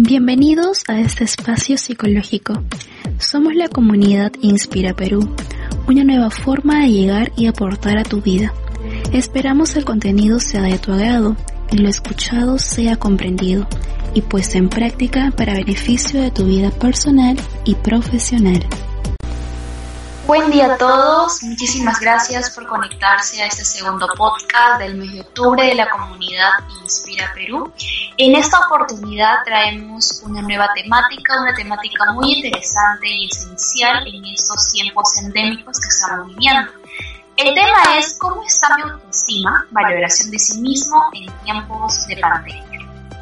Bienvenidos a este espacio psicológico. Somos la comunidad Inspira Perú, una nueva forma de llegar y aportar a tu vida. Esperamos el contenido sea de tu agrado y lo escuchado sea comprendido y puesto en práctica para beneficio de tu vida personal y profesional. Buen día a todos, muchísimas gracias por conectarse a este segundo podcast del mes de octubre de la comunidad Inspira Perú. En esta oportunidad traemos una nueva temática, una temática muy interesante y esencial en estos tiempos endémicos que estamos viviendo. El tema es cómo está mi autoestima, valoración de sí mismo en tiempos de pandemia.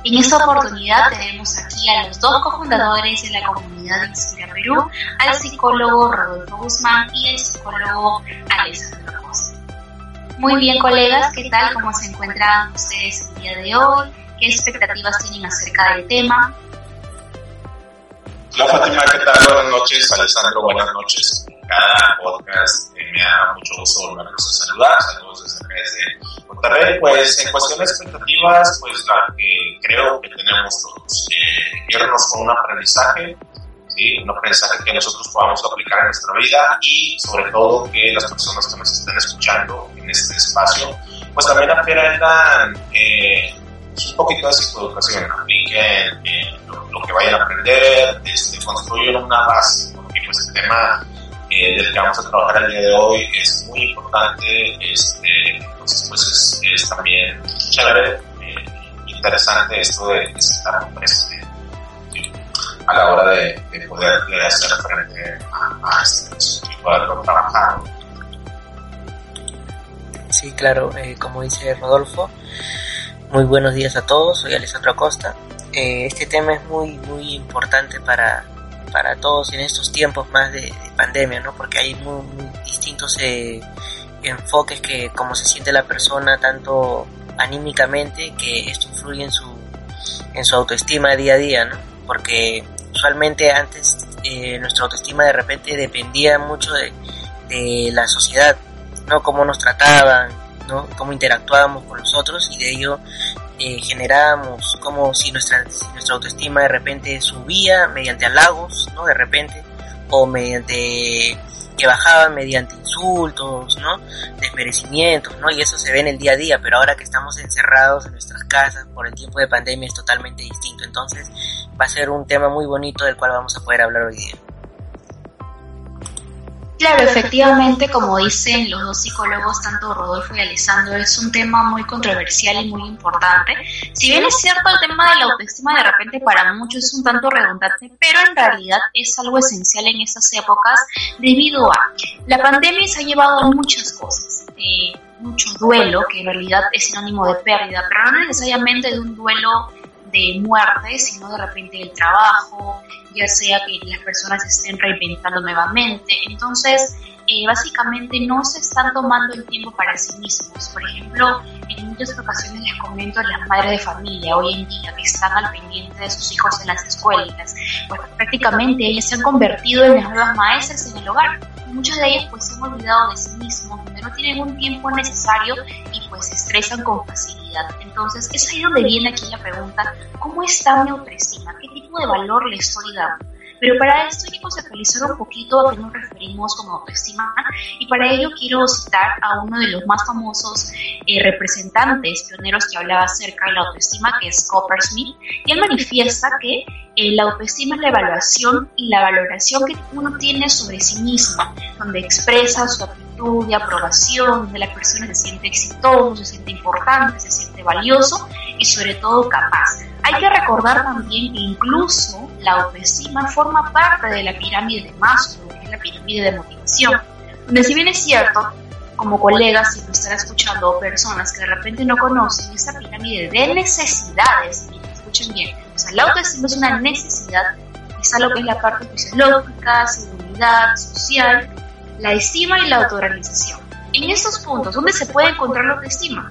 En esta oportunidad tenemos aquí a los dos cofundadores de la comunidad Inspira Perú, al psicólogo Rodolfo Guzmán y al psicólogo Alessandro Costa. Muy bien, colegas, ¿qué tal? ¿Cómo se encuentran ustedes el día de hoy? ¿Qué expectativas tienen acerca del tema? Hola Fátima, ¿qué tal? Buenas noches, Alessandro, buenas noches. Cada podcast eh, me da mucho gusto volvernos a saludar. Saludos desde, Monterrey. Pues en cuestión de expectativas, pues la que creo que tenemos todos, eh, irnos con un aprendizaje, ¿sí? un aprendizaje que nosotros podamos aplicar en nuestra vida y sobre todo que las personas que nos estén escuchando en este espacio, pues también aprendan eh, un poquito de psicoeducación, apliquen eh, lo, que vayan a aprender, este, construyan una base, porque pues el tema eh, del que vamos a trabajar el día de hoy es muy importante, este, entonces pues es, también chévere, eh, interesante esto de, estar este, a la hora de, poder hacer frente a, esto y poderlo trabajar. Sí, claro, eh, como dice Rodolfo, muy buenos días a todos, soy Alessandro Acosta. este tema es muy, muy importante para, para todos en estos tiempos más de, pandemia, ¿no? Porque hay muy, distintos eh, enfoques que como se siente la persona tanto anímicamente que esto influye en su en su autoestima día a día, ¿no? Porque usualmente antes eh, nuestra autoestima de repente dependía mucho de, de la sociedad, ¿no? Cómo nos trataban, ¿no? Cómo interactuábamos con nosotros y de ello eh, generábamos como si nuestra, nuestra autoestima de repente subía mediante halagos, ¿no? De repente, o mediante que bajaban mediante insultos, ¿no? Desmerecimientos, ¿no? Y eso se ve en el día a día, pero ahora que estamos encerrados en nuestras casas por el tiempo de pandemia es totalmente distinto. Entonces va a ser un tema muy bonito del cual vamos a poder hablar hoy día. Claro, efectivamente, como dicen los dos psicólogos, tanto Rodolfo y Alessandro, es un tema muy controversial y muy importante. Si bien es cierto, el tema de la autoestima de repente para muchos es un tanto redundante, pero en realidad es algo esencial en estas épocas debido a la pandemia se ha llevado a muchas cosas. Eh, mucho duelo, que en realidad es sinónimo de pérdida, pero no necesariamente de un duelo de muerte, sino de repente del trabajo, ya sea que las personas estén reinventando nuevamente. Entonces, eh, básicamente no se están tomando el tiempo para sí mismos. Por ejemplo, en muchas ocasiones les comento a las madres de familia hoy en día que están al pendiente de sus hijos en las escuelas, pues prácticamente ellas se han convertido en las nuevas maestras en el hogar muchas de ellas pues se han olvidado de sí mismos, no tienen un tiempo necesario y pues se estresan con facilidad. Entonces es ahí donde viene aquí la pregunta, ¿cómo está mi autoestima? ¿Qué tipo de valor le estoy dando? Pero para esto hay que conceptualizar un poquito a qué nos referimos como autoestima y para ello quiero citar a uno de los más famosos eh, representantes pioneros que hablaba acerca de la autoestima, que es Copper Smith, y él manifiesta que eh, la autoestima es la evaluación y la valoración que uno tiene sobre sí mismo, donde expresa su aptitud y aprobación, donde la persona se siente exitoso, se siente importante, se siente valioso y sobre todo capaz. Hay que recordar también que incluso la autoestima forma parte de la pirámide de Maslow, que es la pirámide de motivación, donde si bien es cierto, como colegas, si me están escuchando personas que de repente no conocen esa pirámide de necesidades, y escuchen bien, o sea, la autoestima es una necesidad, está lo que es la parte fisiológica, seguridad, social, la estima y la autorrealización. En estos puntos, ¿dónde se puede encontrar la autoestima?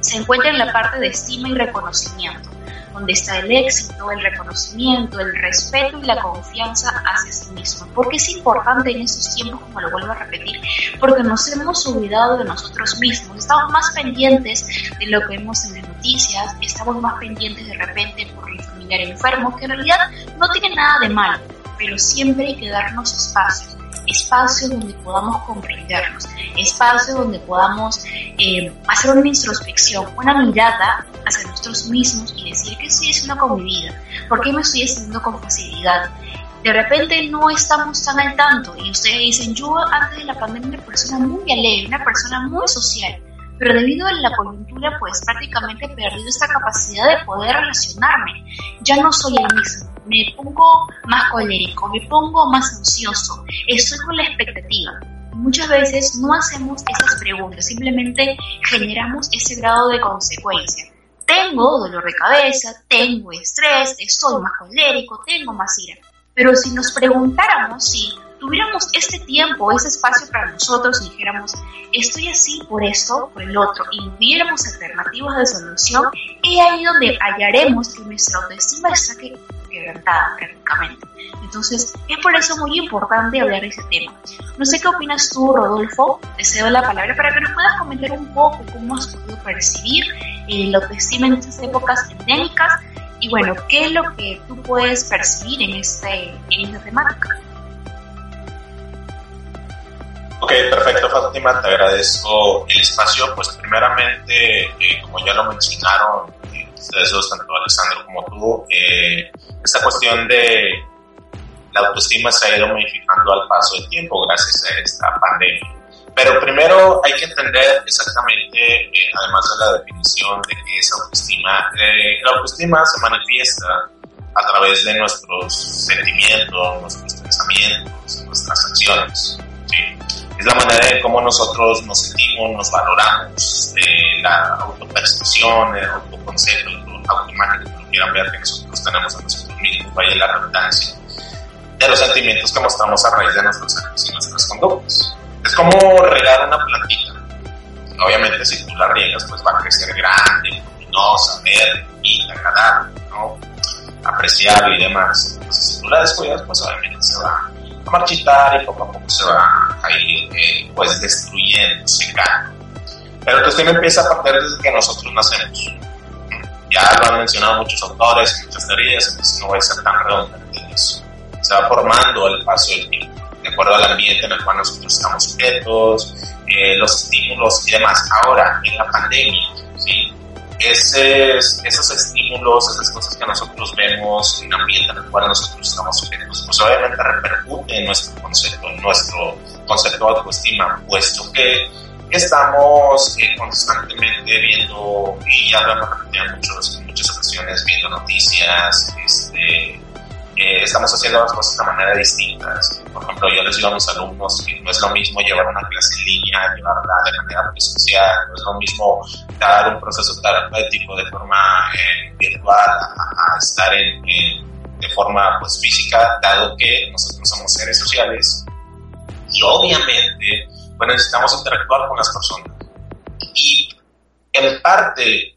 Se encuentra en la parte de estima y reconocimiento donde está el éxito, el reconocimiento, el respeto y la confianza hacia sí mismo. Porque es importante en estos tiempos, como lo vuelvo a repetir, porque nos hemos olvidado de nosotros mismos, estamos más pendientes de lo que vemos en las noticias, estamos más pendientes de repente por la familiar enfermo, que en realidad no tiene nada de malo, pero siempre hay que darnos espacios, espacios donde podamos comprendernos, espacios donde podamos eh, hacer una introspección, una mirada hacia nosotros mismos y decir qué estoy haciendo con mi vida, por qué me estoy haciendo con facilidad. De repente no estamos tan al tanto y ustedes dicen, yo antes de la pandemia era una persona muy alegre, una persona muy social, pero debido a la coyuntura pues prácticamente he perdido esta capacidad de poder relacionarme. Ya no soy el mismo, me pongo más colérico, me pongo más ansioso, estoy con la expectativa. Muchas veces no hacemos esas preguntas, simplemente generamos ese grado de consecuencia. Tengo dolor de cabeza, tengo estrés, estoy más colérico, tengo más ira. Pero si nos preguntáramos si tuviéramos este tiempo, ese espacio para nosotros y dijéramos, estoy así por esto, por el otro, y viéramos alternativas de solución, es ahí donde hallaremos que nuestra autoestima está quebrantada prácticamente. Entonces, es por eso muy importante hablar de ese tema. No sé qué opinas tú, Rodolfo. Te cedo la palabra para que nos puedas comentar un poco cómo has podido percibir eh, la autoestima en estas épocas endémicas y bueno, qué es lo que tú puedes percibir en, este, en esta temática. Ok, perfecto, Fátima, te agradezco el espacio. Pues primeramente, eh, como ya lo mencionaron eh, ustedes dos, tanto Alessandro como tú, eh, esta cuestión de la autoestima se ha ido modificando al paso del tiempo gracias a esta pandemia. Pero primero hay que entender exactamente, además de la definición de qué es autoestima, la autoestima se manifiesta a través de nuestros sentimientos, nuestros pensamientos, nuestras acciones. Es la manera en cómo nosotros nos sentimos, nos valoramos, eh, la autopercepción, el autoconcepto, el autoimagen, que lo quieran ver, que nosotros tenemos a nosotros mismos, vaya la redundancia, de los sentimientos que mostramos a raíz de nuestros actos y nuestras conductas. Es como regar una plantita. Obviamente, si tú la riegas, pues va a crecer grande, luminosa, verde, bonita, agradable, ¿no? apreciable y demás. Entonces, si tú la descuidas, pues obviamente se va marchitar y poco a poco se va a ir eh, pues destruyendo, secando. Pero el autoestima empieza a partir desde que nosotros nacemos. Ya lo han mencionado muchos autores, muchas teorías, entonces no voy a ser tan redundante en eso. Se va formando el paso del tiempo, de acuerdo al ambiente en el cual nosotros estamos sujetos, eh, los estímulos y demás. Ahora, en la pandemia, ¿sí? Esos estímulos, esas cosas que nosotros vemos el ambiente en el cual nosotros estamos sujetos, pues obviamente repercute en nuestro concepto, en nuestro concepto de autoestima, puesto que estamos eh, constantemente viendo, y ya lo hemos repetido en, muchas ocasiones, viendo noticias, este, estamos haciendo las cosas de manera distinta. Por ejemplo, yo les digo a mis alumnos que no es lo mismo llevar una clase en línea, llevarla de manera presencial, no es lo mismo dar un proceso terapéutico de forma eh, virtual a, estar en, de forma pues, física, dado que nosotros somos seres sociales y obviamente pues, necesitamos interactuar con las personas. Y en parte,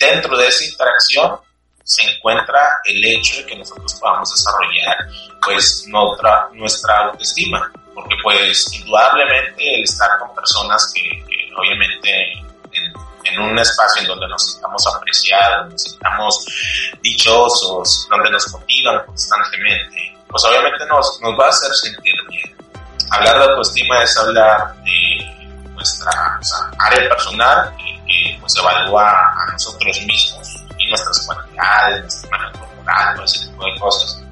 dentro de esa interacción, se encuentra el hecho de que nosotros podamos desarrollar pues nuestra, nuestra autoestima, porque pues indudablemente el estar con personas que, obviamente en, un espacio en donde nos sintamos apreciados, nos sintamos dichosos, donde nos motivan constantemente, pues obviamente nos, nos va a hacer sentir bien. Hablar de autoestima es hablar de nuestra área personal que, que pues evalúa a nosotros mismos nuestras cualidades, nuestra imagen corporal, todo ese tipo de cosas.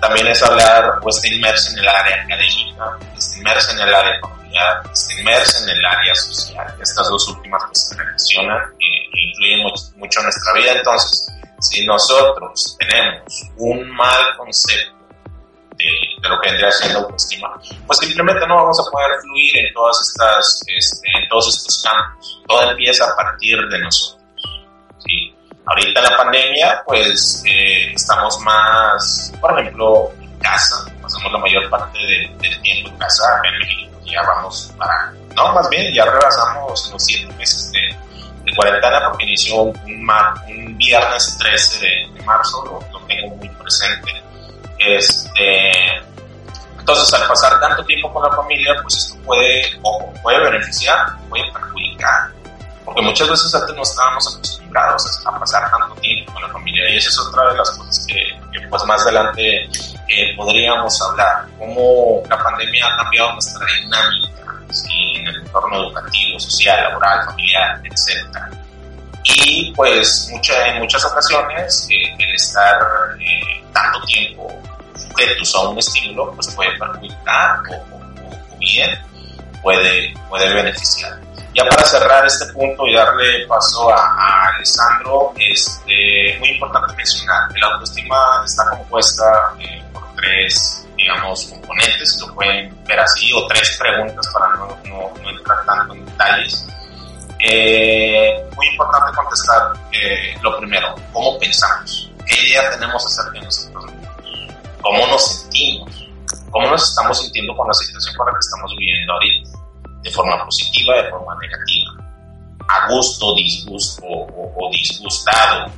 También es hablar o está inmerso en el área académica, está inmerso en el área familiar, está inmerso en el área social. Estas dos últimas que se relacionan e, influyen mucho, en nuestra vida. Entonces, si nosotros tenemos un mal concepto de, lo que vendría siendo autoestima, pues simplemente no vamos a poder fluir en todas estas, este, en todos estos campos. Todo empieza a partir de nosotros. ¿sí? Ahorita la pandemia, pues eh, estamos más, por ejemplo, en casa, pasamos la mayor parte del tiempo en casa, en México ya vamos para, no, más bien ya rebasamos los siete meses de, de cuarentena porque inició un, un, viernes 13 de, marzo, lo, tengo muy presente. Este, entonces, al pasar tanto tiempo con la familia, pues esto puede, puede beneficiar, puede perjudicar, porque muchas veces antes no estábamos acostumbrados a pasar tanto tiempo con la familia y esa es otra de las cosas que, pues más adelante eh, podríamos hablar, cómo la pandemia ha cambiado nuestra dinámica en el entorno educativo, social, laboral, familiar, etc. Y pues mucha, en muchas ocasiones eh, el estar eh, tanto tiempo sujetos a un estímulo pues puede perjudicar o, bien puede, puede beneficiar. Ya para cerrar este punto y darle paso a, Alessandro, este, muy importante mencionar que la autoestima está compuesta eh, por tres, digamos, componentes, lo pueden ver así, o tres preguntas para no, no, entrar tanto en detalles. Eh, muy importante contestar eh, lo primero, ¿cómo pensamos? ¿Qué idea tenemos acerca de nosotros mismos? ¿Cómo nos sentimos? ¿Cómo nos estamos sintiendo con la situación con la que estamos viviendo ahorita? De forma positiva, de forma negativa, a gusto, disgusto o, disgustado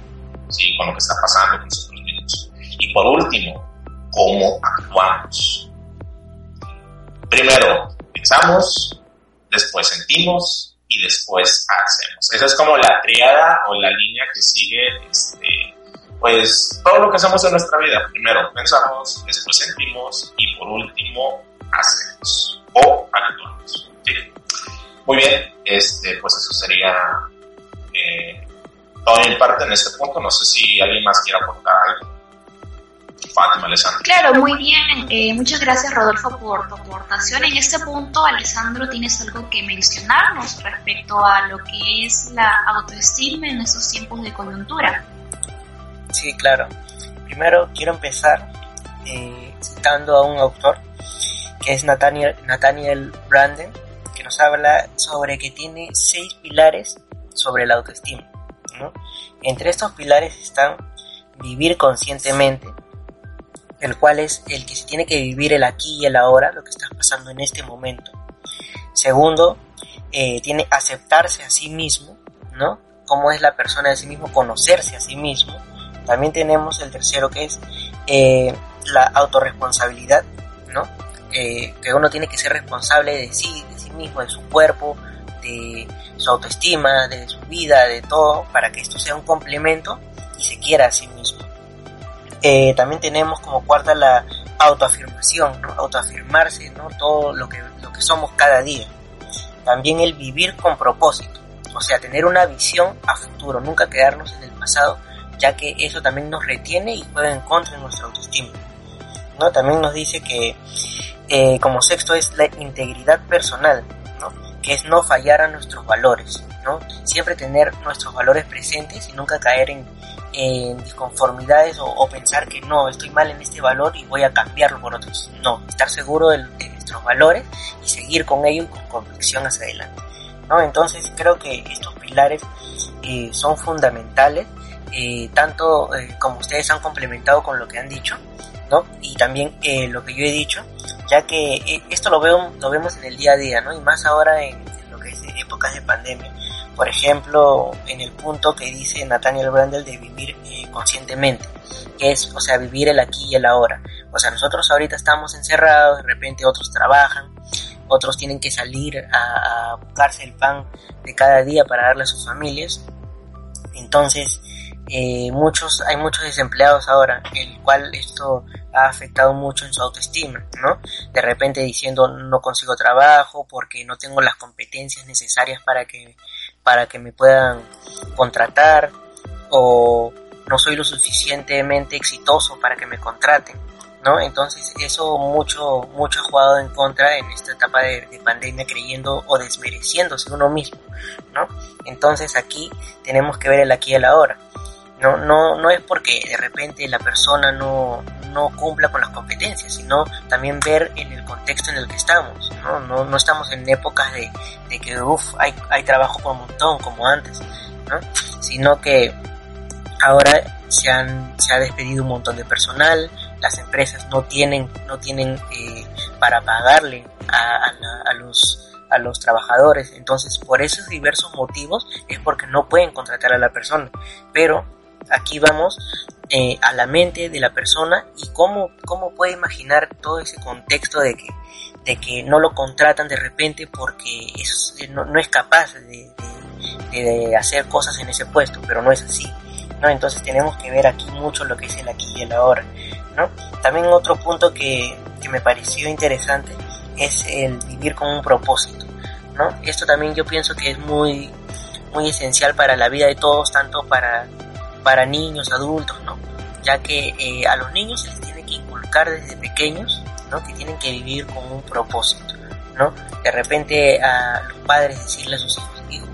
¿sí? con lo que está pasando con nosotros mismos. Y por último, cómo actuamos. Primero pensamos, después sentimos y después hacemos. Esa es como la triada o la línea que sigue este, pues todo lo que hacemos en nuestra vida. Primero pensamos, después sentimos y por último hacemos o actuamos. Muy bien, este, pues eso sería eh, todo mi parte en este punto. No sé si alguien más quiere aportar algo. Fátima, Alessandro. Claro, muy bien. Eh, muchas gracias, Rodolfo, por tu aportación. En este punto, Alessandro, ¿tienes algo que mencionarnos respecto a lo que es la autoestima en estos tiempos de coyuntura? Sí, claro. Primero quiero empezar eh, citando a un autor que es Nathaniel, Nathaniel Branden, nos habla sobre que tiene seis pilares sobre la autoestima. Entre estos pilares están vivir conscientemente, el cual es el que se tiene que vivir el aquí y el ahora, lo que está pasando en este momento. Segundo, eh, tiene aceptarse a sí mismo, ¿no? Cómo es la persona de sí mismo, conocerse a sí mismo. También tenemos el tercero que es eh, la autorresponsabilidad, ¿no? Eh, que uno tiene que ser responsable de sí, mismo, de su cuerpo, de su autoestima, de su vida, de todo, para que esto sea un complemento y se quiera a sí mismo. Eh, también tenemos como cuarta la autoafirmación, ¿no? autoafirmarse, ¿no? todo lo que, lo que somos cada día. También el vivir con propósito, o sea, tener una visión a futuro, nunca quedarnos en el pasado, ya que eso también nos retiene y juega en contra de nuestra autoestima. ¿no? También nos dice que eh, como sexto es la integridad personal, ¿no? que es no fallar a nuestros valores, ¿no? siempre tener nuestros valores presentes y nunca caer en, disconformidades o, pensar que no, estoy mal en este valor y voy a cambiarlo por otros. No, estar seguro de, nuestros valores y seguir con ello con convicción hacia adelante. ¿no? Entonces creo que estos pilares eh, son fundamentales, eh, tanto como ustedes han complementado con lo que han dicho, ¿no? Y también lo que yo he dicho, ya que eh, esto lo, veo, lo vemos en el día a día, ¿no? Y más ahora en, lo que es épocas de pandemia. Por ejemplo, en el punto que dice Nathaniel Brandel de vivir eh, conscientemente, que es, o sea, vivir el aquí y el ahora. O sea, nosotros ahorita estamos encerrados, de repente otros trabajan, otros tienen que salir a, a buscarse el pan de cada día para darle a sus familias. Entonces, eh, muchos, hay muchos desempleados ahora, el cual esto ha afectado mucho en su autoestima, ¿no? De repente diciendo no consigo trabajo porque no tengo las competencias necesarias para que, para que me puedan contratar o no soy lo suficientemente exitoso para que me contraten, ¿no? Entonces eso mucho, mucho ha jugado en contra en esta etapa de, de pandemia creyendo o desmereciéndose uno mismo, ¿no? Entonces aquí tenemos que ver el aquí y el ahora no, no, no es porque de repente la persona no, no cumpla con las competencias, sino también ver en el contexto en el que estamos. No, no, no estamos en épocas de, de que uf, hay, hay trabajo por un montón como antes, ¿no? sino que ahora se, han, se ha despedido un montón de personal, las empresas no tienen, no tienen eh, para pagarle a, a, los a los trabajadores. Entonces, por esos diversos motivos es porque no pueden contratar a la persona. Pero aquí vamos eh, a la mente de la persona y cómo, cómo puede imaginar todo ese contexto de que, de que no lo contratan de repente porque es, no, no, es capaz de, de, hacer cosas en ese puesto, pero no es así. ¿no? Entonces tenemos que ver aquí mucho lo que es el aquí y el ahora. ¿no? También otro punto que, que me pareció interesante es el vivir con un propósito. ¿no? Esto también yo pienso que es muy, muy esencial para la vida de todos, tanto para, para niños, adultos, ¿no? ya que eh, a los niños se les tiene que inculcar desde pequeños ¿no? que tienen que vivir con un propósito. ¿no? De repente a los padres decirle a sus hijos, digo,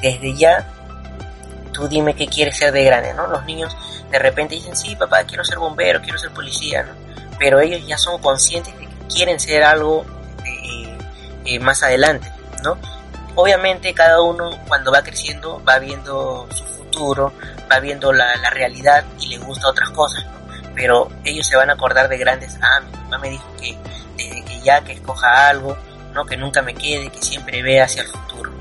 desde ya tú dime qué quieres ser de grande, ¿no? Los niños de repente dicen, sí, papá, quiero ser bombero, quiero ser policía, ¿no? Pero ellos ya son conscientes de que quieren ser algo eh, eh, más adelante, ¿no? Obviamente cada uno cuando va creciendo va viendo su futuro, va viendo la, la realidad y le gusta otras cosas. Pero ellos se van a acordar de grandes, ah, mi mamá me dijo que desde que ya que escoja algo, ¿no? Que nunca me quede, que siempre vea hacia el futuro.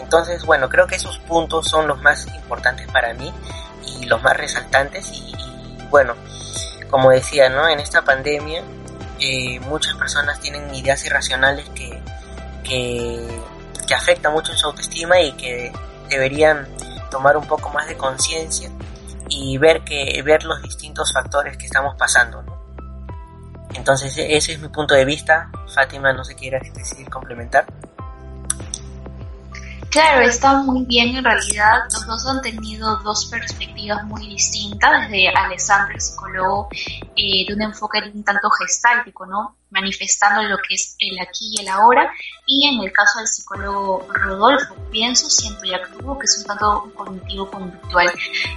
Entonces, bueno, creo que esos puntos son los más importantes para mí y los más resaltantes y, y bueno, como decía, ¿no? En esta pandemia eh, muchas personas tienen ideas irracionales que, que, que afectan mucho en su autoestima y que deberían tomar un poco más de conciencia y ver que ver los distintos factores que estamos pasando ¿no? entonces ese es mi punto de vista Fátima no se quiere decir complementar Claro, está muy bien en realidad. Los dos han tenido dos perspectivas muy distintas, desde Alessandro, el psicólogo, eh, de un enfoque un tanto gestáltico, ¿no? Manifestando lo que es el aquí y el ahora, y en el caso del psicólogo Rodolfo, pienso, siento y actúo, que es un tanto cognitivo-conductual.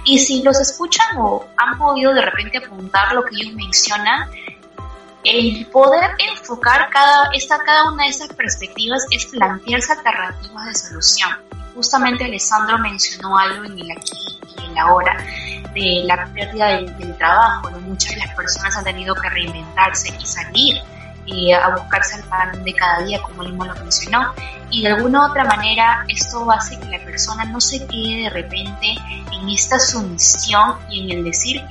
Y si los escuchan o han podido de repente apuntar lo que ellos mencionan, el poder enfocar cada, esta, cada una de esas perspectivas es plantearse alternativas de solución. Justamente Alessandro mencionó algo en el aquí y en la ahora de la pérdida del, trabajo. Muchas de las personas han tenido que reinventarse y salir y a buscarse el pan de cada día, como él lo mencionó. Y de alguna u otra manera esto hace que la persona no se quede de repente en esta sumisión y en el decir,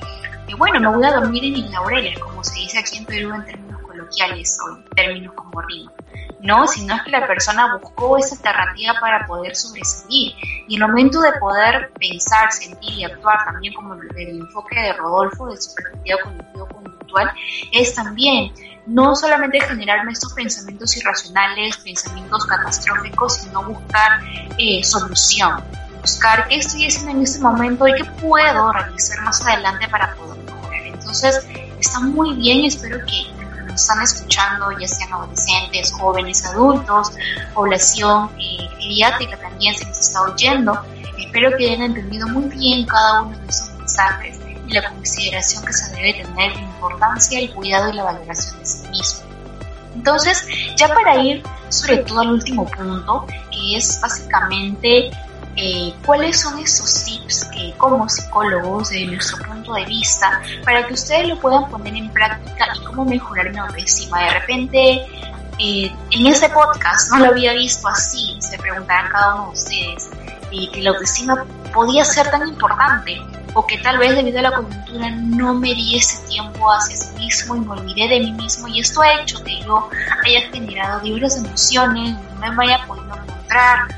y bueno, me voy a dormir en mis laureles, como se dice aquí en Perú en términos coloquiales o en términos como rima. No, sino es que la persona buscó esa alternativa para poder sobresalir. Y el momento de poder pensar, sentir y actuar, también como el, enfoque de Rodolfo, de su perspectiva cognitivo-conductual, es también no solamente generarme estos pensamientos irracionales, pensamientos catastróficos, sino buscar eh, solución, buscar qué estoy haciendo en este momento y qué puedo realizar más adelante para poder mejorar. Entonces, está muy bien, espero que nos están escuchando, ya sean adolescentes, jóvenes, adultos, población eh, pediátrica también se les está oyendo. Espero que hayan entendido muy bien cada uno de esos mensajes y la consideración que se debe tener la importancia, el cuidado y la valoración de sí mismo. Entonces, ya para ir sobre todo al último punto, que es básicamente eh, cuáles son esos tips que como psicólogos, desde nuestro punto de vista, para que ustedes lo puedan poner en práctica y cómo mejorar mi autoestima. De repente, eh, en este podcast no lo había visto así, se preguntarán cada uno de ustedes, eh, que la autoestima podía ser tan importante o que tal vez debido a la coyuntura no me di ese tiempo hacia sí mismo y me olvidé de mí mismo y esto ha hecho que yo haya generado diversas emociones, no me haya podido encontrar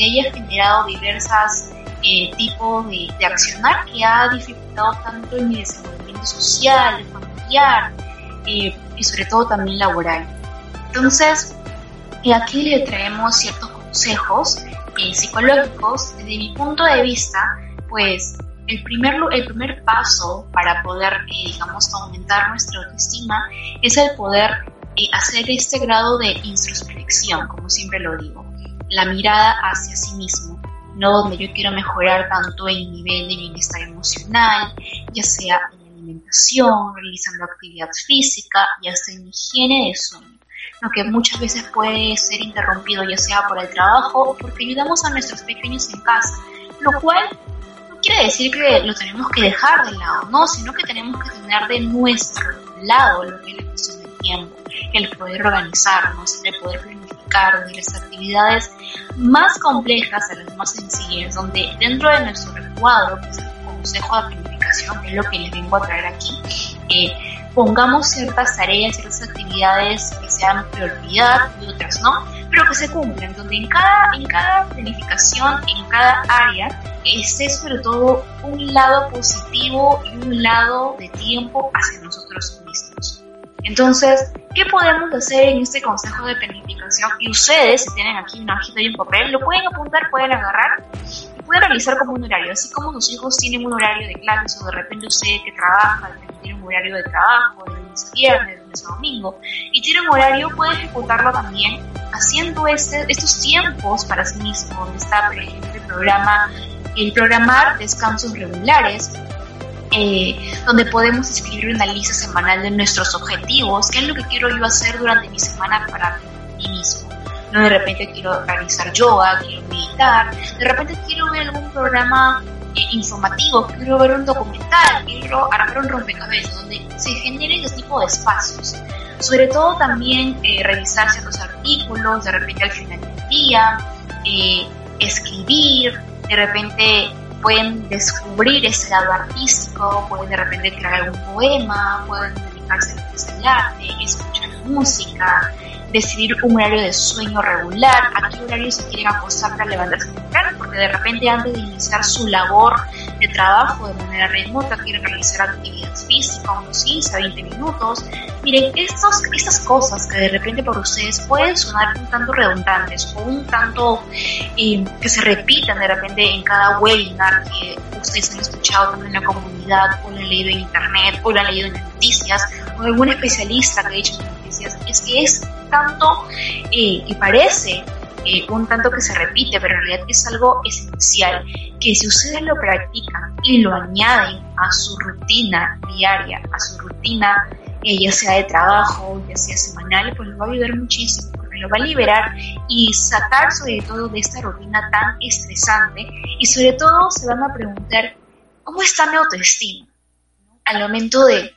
ella ha generado diversas eh, tipos de, accionar que ha dificultado tanto en mi desenvolvimiento social, familiar eh, y sobre todo también laboral. Entonces, eh, aquí le traemos ciertos consejos psicológicos. Desde mi punto de vista, pues el primer, el primer paso para poder, digamos, aumentar nuestra autoestima es el poder hacer este grado de introspección, como siempre lo digo la mirada hacia sí mismo, no donde yo quiero mejorar tanto en nivel de bienestar emocional, ya sea en alimentación, realizando actividad física y hasta en higiene de sueño, lo que muchas veces puede ser interrumpido ya sea por el trabajo o porque ayudamos a nuestros pequeños en casa, lo cual no quiere decir que lo tenemos que dejar de lado, no, sino que tenemos que tener de nuestro lado lo que es la cuestión del tiempo, el poder organizarnos, el poder planificar de las actividades más complejas a las más sencillas, donde dentro de nuestro recuadro, que es el consejo de planificación, que es lo que les vengo a traer aquí, eh, pongamos ciertas tareas, ciertas actividades que sean prioridad y otras no, pero que se cumplan, donde en cada, en cada planificación, en cada área, esté sobre todo un lado positivo y un lado de tiempo hacia nosotros mismos. Entonces, ¿qué podemos hacer en este consejo de planificación? Y ustedes, si tienen aquí una hojita y un papel, lo pueden apuntar, pueden agarrar y pueden realizar como un horario. Así como sus hijos tienen un horario de clases o de repente usted que trabaja, tiene un horario de trabajo, de lunes a viernes, de lunes a domingo, y tiene un horario, puede ejecutarlo también haciendo este, estos tiempos para sí mismo, donde está, por ejemplo, el programa, el programar descansos regulares, eh, donde podemos escribir una lista semanal de nuestros objetivos, qué es lo que quiero yo hacer durante mi semana para mí mismo. No de repente quiero realizar yoga, quiero meditar, de repente quiero ver algún programa eh, informativo, quiero ver un documental, quiero armar un rompecabezas, donde se generen este tipo de espacios. Sobre todo también eh, revisar ciertos artículos, de repente al final del día, escribir, de repente pueden descubrir ese lado artístico, pueden de repente crear algún poema, pueden dedicarse al arte, escuchar música, decidir un horario de sueño regular, a qué horario se quieren acostar para levantarse temprano, porque de repente antes de iniciar su labor de trabajo de manera remota quieren realizar actividades físicas, unos 15 a 20 minutos. Miren, estos, estas cosas que de repente por ustedes pueden sonar un tanto redundantes o un tanto eh, que se repitan de repente en cada webinar que ustedes han escuchado también en la comunidad o lo han leído en internet o lo han leído en noticias o algún especialista que ha dicho en noticias, es que es tanto eh, que parece eh, un tanto que se repite, pero en realidad es algo esencial, que si ustedes lo practican y lo añaden a su rutina diaria, a su rutina eh, ya sea de trabajo, ya sea semanal, pues lo va a ayudar muchísimo, porque lo va a liberar y sacar sobre todo de esta rutina tan estresante y sobre todo se van a preguntar, ¿cómo está mi autoestima? Al momento de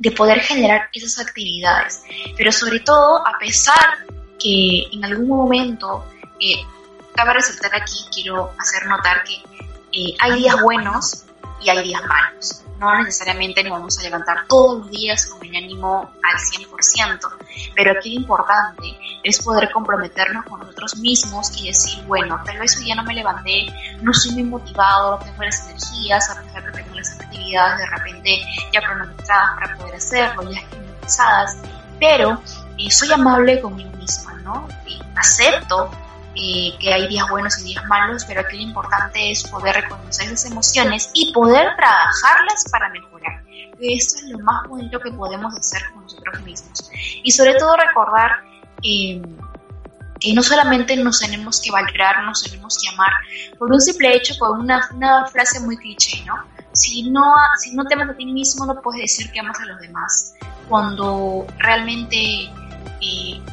de poder generar esas actividades. Pero sobre todo, a pesar que en algún momento, eh, cabe resaltar aquí, quiero hacer notar que eh, hay días buenos y hay días malos. No necesariamente nos vamos a levantar todos los días con el ánimo al 100%, pero aquí lo importante es poder comprometernos con nosotros mismos y decir, bueno, tal vez hoy ya no me levanté, no soy muy motivado, no tengo las energías, a pesar de actividades de repente ya cronometradas para poder hacerlo, ya esquematizadas, pero eh, soy amable conmigo misma, ¿no? Acepto eh, que hay días buenos y días malos, pero aquí lo importante es poder reconocer esas emociones y poder trabajarlas para mejorar. Esto es lo más bonito que podemos hacer con nosotros mismos. Y sobre todo recordar eh, que no solamente nos tenemos que valorar, nos tenemos que amar por un simple hecho, por una, frase muy cliché, ¿no? Si no, si te amas a ti mismo, no puedes decir que amas a los demás. Cuando realmente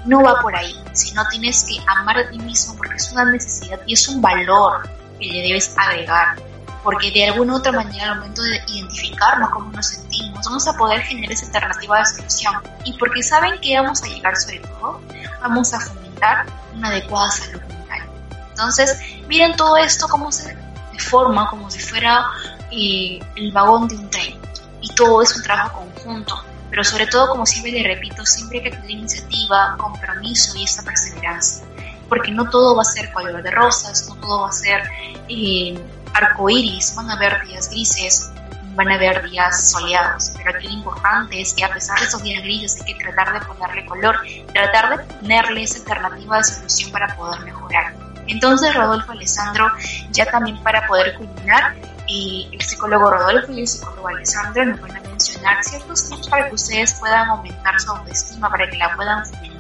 no va por ahí, sino tienes que amar a ti mismo porque es una necesidad y es un valor que le debes agregar. Porque de alguna u otra manera, al momento de identificarnos cómo nos sentimos, vamos a poder generar esa alternativa de solución. Y porque saben que vamos a llegar sobre todo, vamos a fomentar una adecuada salud mental. Entonces, miren todo esto como se forma, como si fuera eh, el vagón de un tren. Y todo es un trabajo conjunto pero sobre todo, como siempre le repito, siempre hay que tener iniciativa, compromiso y esta perseverancia, porque no todo va a ser color de rosas, no todo va a ser eh, arcoíris, van a haber días grises, van a haber días soleados, pero aquí lo importante es que a pesar de esos días grises hay que tratar de ponerle color, tratar de ponerle esa alternativa de solución para poder mejorar. Entonces, Rodolfo Alessandro, ya también para poder culminar, y el psicólogo Rodolfo y el psicólogo Alessandro nos van a mencionar ciertos tips para que ustedes puedan aumentar su autoestima, para que la puedan fomentar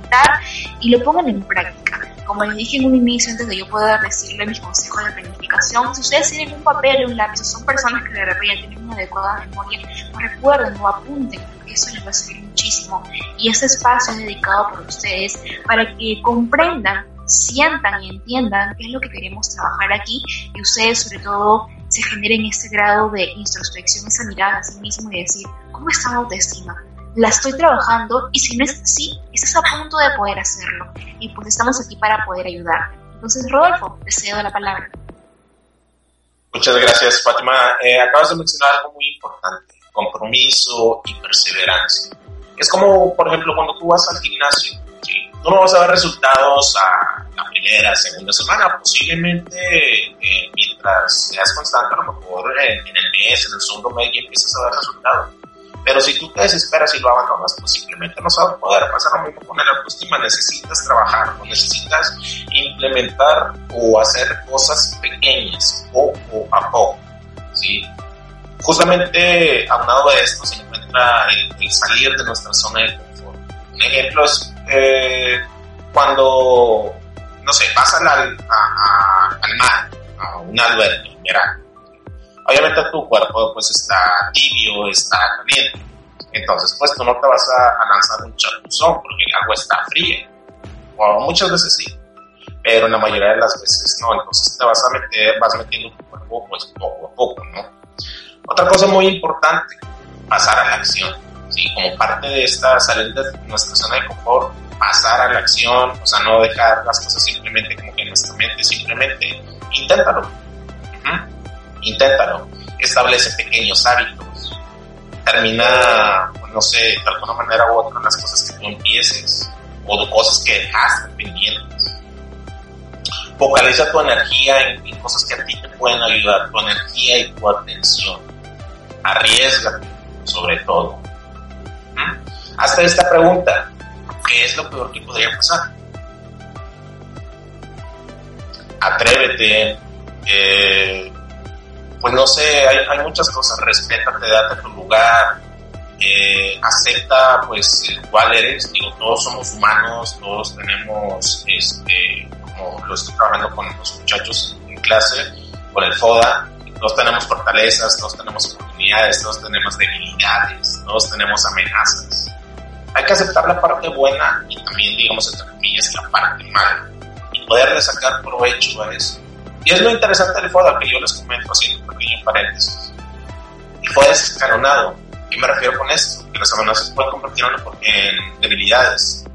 y lo pongan en práctica. Como les dije en un inicio, antes de yo poder decirle mis consejos de planificación, si ustedes tienen un papel y un lápiz, son personas que de repente tienen una adecuada memoria, no recuerden o apunten, porque eso les va a servir muchísimo. Y ese espacio es dedicado por ustedes para que comprendan sientan y entiendan qué es lo que queremos trabajar aquí y ustedes sobre todo se generen este grado de introspección, esa mirada a sí mismo y decir, ¿cómo está mi autoestima? La estoy trabajando y si no es así, estás a punto de poder hacerlo. Y pues estamos aquí para poder ayudar. Entonces, Rodolfo, te cedo la palabra. Muchas gracias, Fátima. Eh, acabas de mencionar algo muy importante, compromiso y perseverancia. Es como, por ejemplo, cuando tú vas al gimnasio, tú no vas a ver resultados a la primera, segunda semana, posiblemente eh, mientras seas constante, a lo mejor en, el mes, en el segundo mes, y empiezas a ver resultados. Pero si tú te desesperas y lo abandonas, pues simplemente no sabes poder pasar lo mismo con el autoestima. Necesitas trabajar, necesitas implementar o hacer cosas pequeñas, poco a poco. ¿sí? Justamente aunado de esto se encuentra el, salir de nuestra zona de confort. Un ejemplo es eh, cuando, no sé, vas al, al mar, a un albergue verano. Obviamente tu cuerpo pues está tibio, está caliente. Entonces pues tú no te vas a, lanzar un chapuzón porque el agua está fría. O muchas veces sí. Pero la mayoría de las veces no. Entonces te vas a meter, vas metiendo tu cuerpo pues poco a poco, ¿no? Otra cosa muy importante, pasar a la acción. ¿sí? Como parte de esta salir de nuestra zona de confort, pasar a la acción, o sea, no dejar las cosas simplemente como que en nuestra mente, simplemente inténtalo. Inténtalo. Establece pequeños hábitos. Termina, no sé, de alguna manera u otra, las cosas que tú empieces o cosas que dejaste pendientes. Focaliza tu energía en, en cosas que a ti te pueden ayudar, tu energía y tu atención arriesgate, sobre todo. Hasta esta pregunta, ¿qué es lo peor que podría pasar? Atrévete, eh, pues no sé, hay, muchas cosas, respétate, date tu lugar, eh, acepta pues cuál eres, digo, todos somos humanos, todos tenemos, este, como lo estoy trabajando con los muchachos en clase, con el FODA, todos tenemos fortalezas, todos tenemos oportunidades, todos tenemos debilidades, todos tenemos amenazas. Hay que aceptar la parte buena y también, digamos, entre comillas, la parte mala y poderle sacar provecho a eso. Y es lo interesante del FODA que yo les comento así un pequeño paréntesis. El FODA es escalonado. ¿Qué me refiero con esto? Que las amenazas pueden convertir en debilidades.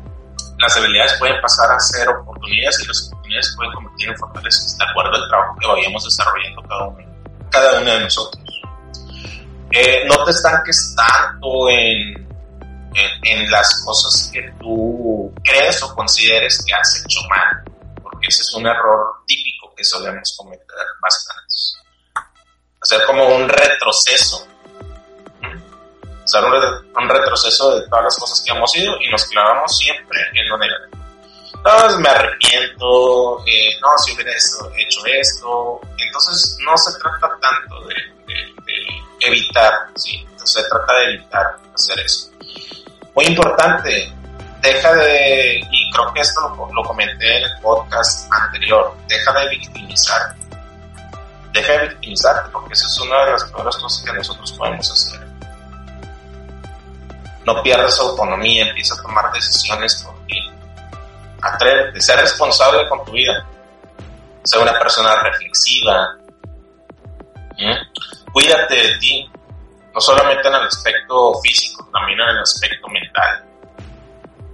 Las debilidades pueden pasar a ser oportunidades y las oportunidades pueden convertir en fortalezas, de acuerdo al trabajo que vayamos desarrollando cada uno cada uno de nosotros. Eh, no te estanques tanto en, en, las cosas que tú crees o consideres que has hecho mal, porque ese es un error típico que solemos cometer bastante. Hacer como un retroceso, hacer un, retroceso de todas las cosas que hemos ido y nos clavamos siempre en lo negativo no, me arrepiento, eh, no, si hubiera hecho esto. Entonces, no se trata tanto de, evitar, sí, se trata de evitar hacer eso. Muy importante, deja de, y creo que esto lo, comenté en el podcast anterior, deja de victimizar. Deja de victimizarte, porque esa es una de las peores cosas que nosotros podemos hacer. No pierdas autonomía, empieza a tomar decisiones por ti atrévete, ser responsable con tu vida, ser una persona reflexiva, cuídate de ti, no solamente en el aspecto físico, también en el aspecto mental.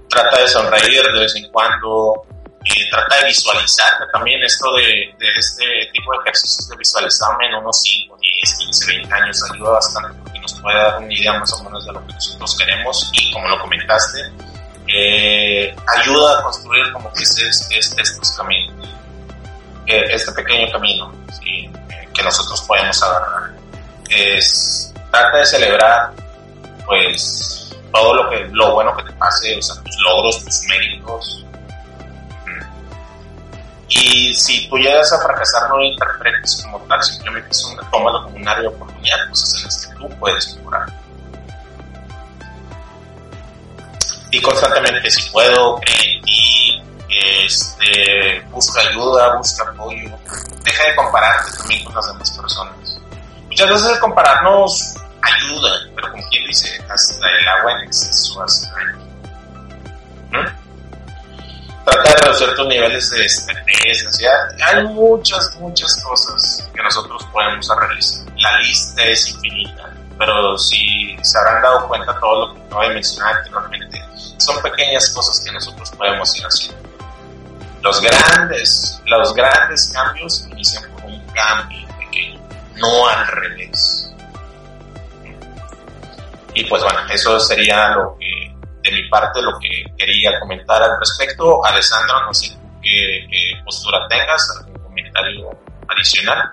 Trata de sonreír de vez en cuando, eh, trata de visualizar también esto de, este tipo de ejercicios de visualizarme en unos 5, 10, 15, 20 años ayuda bastante porque nos puede dar una idea más o menos de lo que nosotros queremos y como lo comentaste, eh, ayuda a construir como que este, estos caminos, este pequeño camino que nosotros podemos agarrar. Es, trata de celebrar pues todo lo que lo bueno que te pase, o sea, tus logros, tus méritos. Y si tú llegas a fracasar, no lo interpretes como tal, simplemente es una, tómalo como un área de oportunidad, cosas en las que tú puedes mejorar. y constantemente si puedo, y este, busca ayuda, busca apoyo, deja de compararte también con las demás personas. Muchas veces compararnos ayuda, pero como quien dice, hasta el agua en exceso hace daño. Trata de reducir tus niveles de estrés, hay muchas, muchas cosas que nosotros podemos realizar. La lista es infinita, pero si se habrán dado cuenta todo lo que acabo de mencionar anteriormente, son pequeñas cosas que nosotros podemos ir haciendo. Los grandes, los grandes cambios inician con un cambio pequeño, no al revés. Y pues bueno, eso sería lo que de mi parte lo que quería comentar al respecto. Alessandro, no sé qué, postura tengas, algún comentario adicional.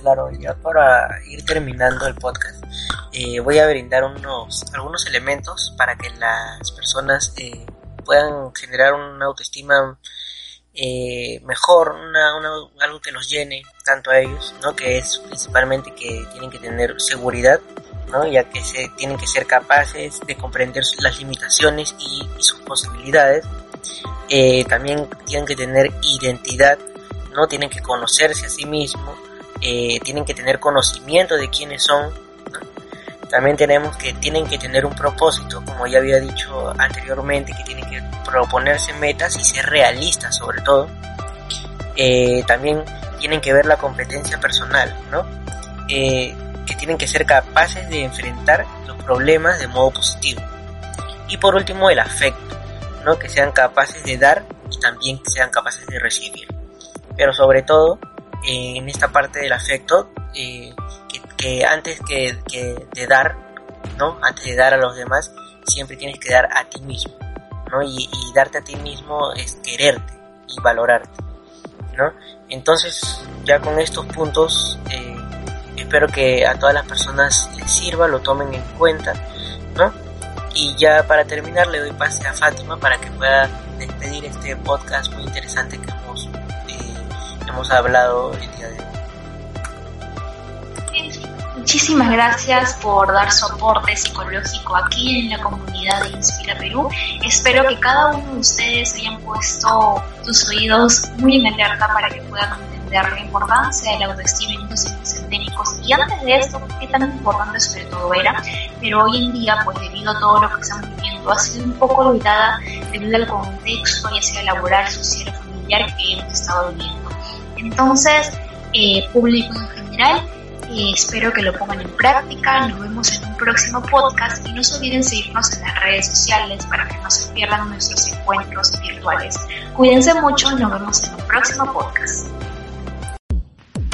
claro, ya para ir terminando el podcast, eh, voy a brindar unos algunos elementos para que las personas eh, puedan generar una autoestima eh, mejor, una, algo que los llene tanto a ellos, ¿no? que es principalmente que tienen que tener seguridad, ¿no? ya que se, tienen que ser capaces de comprender las limitaciones y, sus posibilidades. Eh, también tienen que tener identidad, ¿no? tienen que conocerse a sí mismos, eh, tienen que tener conocimiento de quiénes son. También tenemos que tienen que tener un propósito, como ya había dicho anteriormente, que tienen que proponerse metas y ser realistas sobre todo. Eh, también tienen que ver la competencia personal, ¿no? Tienen que ser capaces de enfrentar los problemas de modo positivo. Y por último, el afecto, ¿no? Que sean capaces de dar y también que sean capaces de recibir. Pero sobre todo, eh, en esta parte del afecto, que, antes que, que de dar, ¿no? Antes de dar a los demás, siempre tienes que dar a ti mismo. Y, darte a ti mismo es quererte y valorarte, ¿no? Entonces, ya con estos puntos, eh, espero que a todas las personas les sirva, lo tomen en cuenta, ¿no? Y ya para terminar le doy pase a Fátima para que pueda despedir este podcast muy interesante que hemos, eh, hemos hablado el día de hoy. Muchísimas gracias por dar soporte psicológico aquí en la comunidad de Inspira Perú. Espero que cada uno de ustedes hayan puesto sus oídos muy en alerta para que puedan entender la importancia de la autoestima en los y antes de esto, qué tan importante sobre todo era, pero hoy en día, pues debido a todo lo que estamos viviendo, ha sido un poco olvidada debido al contexto, ya sea laboral, social o familiar que hemos estado viviendo. Entonces, eh, público en general, y espero que lo pongan en práctica. Nos vemos en un próximo podcast y no se olviden seguirnos en las redes sociales para que no se pierdan nuestros encuentros virtuales. Cuídense mucho y nos vemos en un próximo podcast.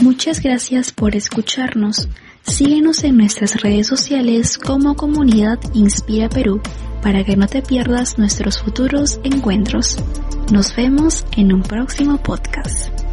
Muchas gracias por escucharnos. Síguenos en nuestras redes sociales como comunidad Inspira Perú para que no te pierdas nuestros futuros encuentros. Nos vemos en un próximo podcast.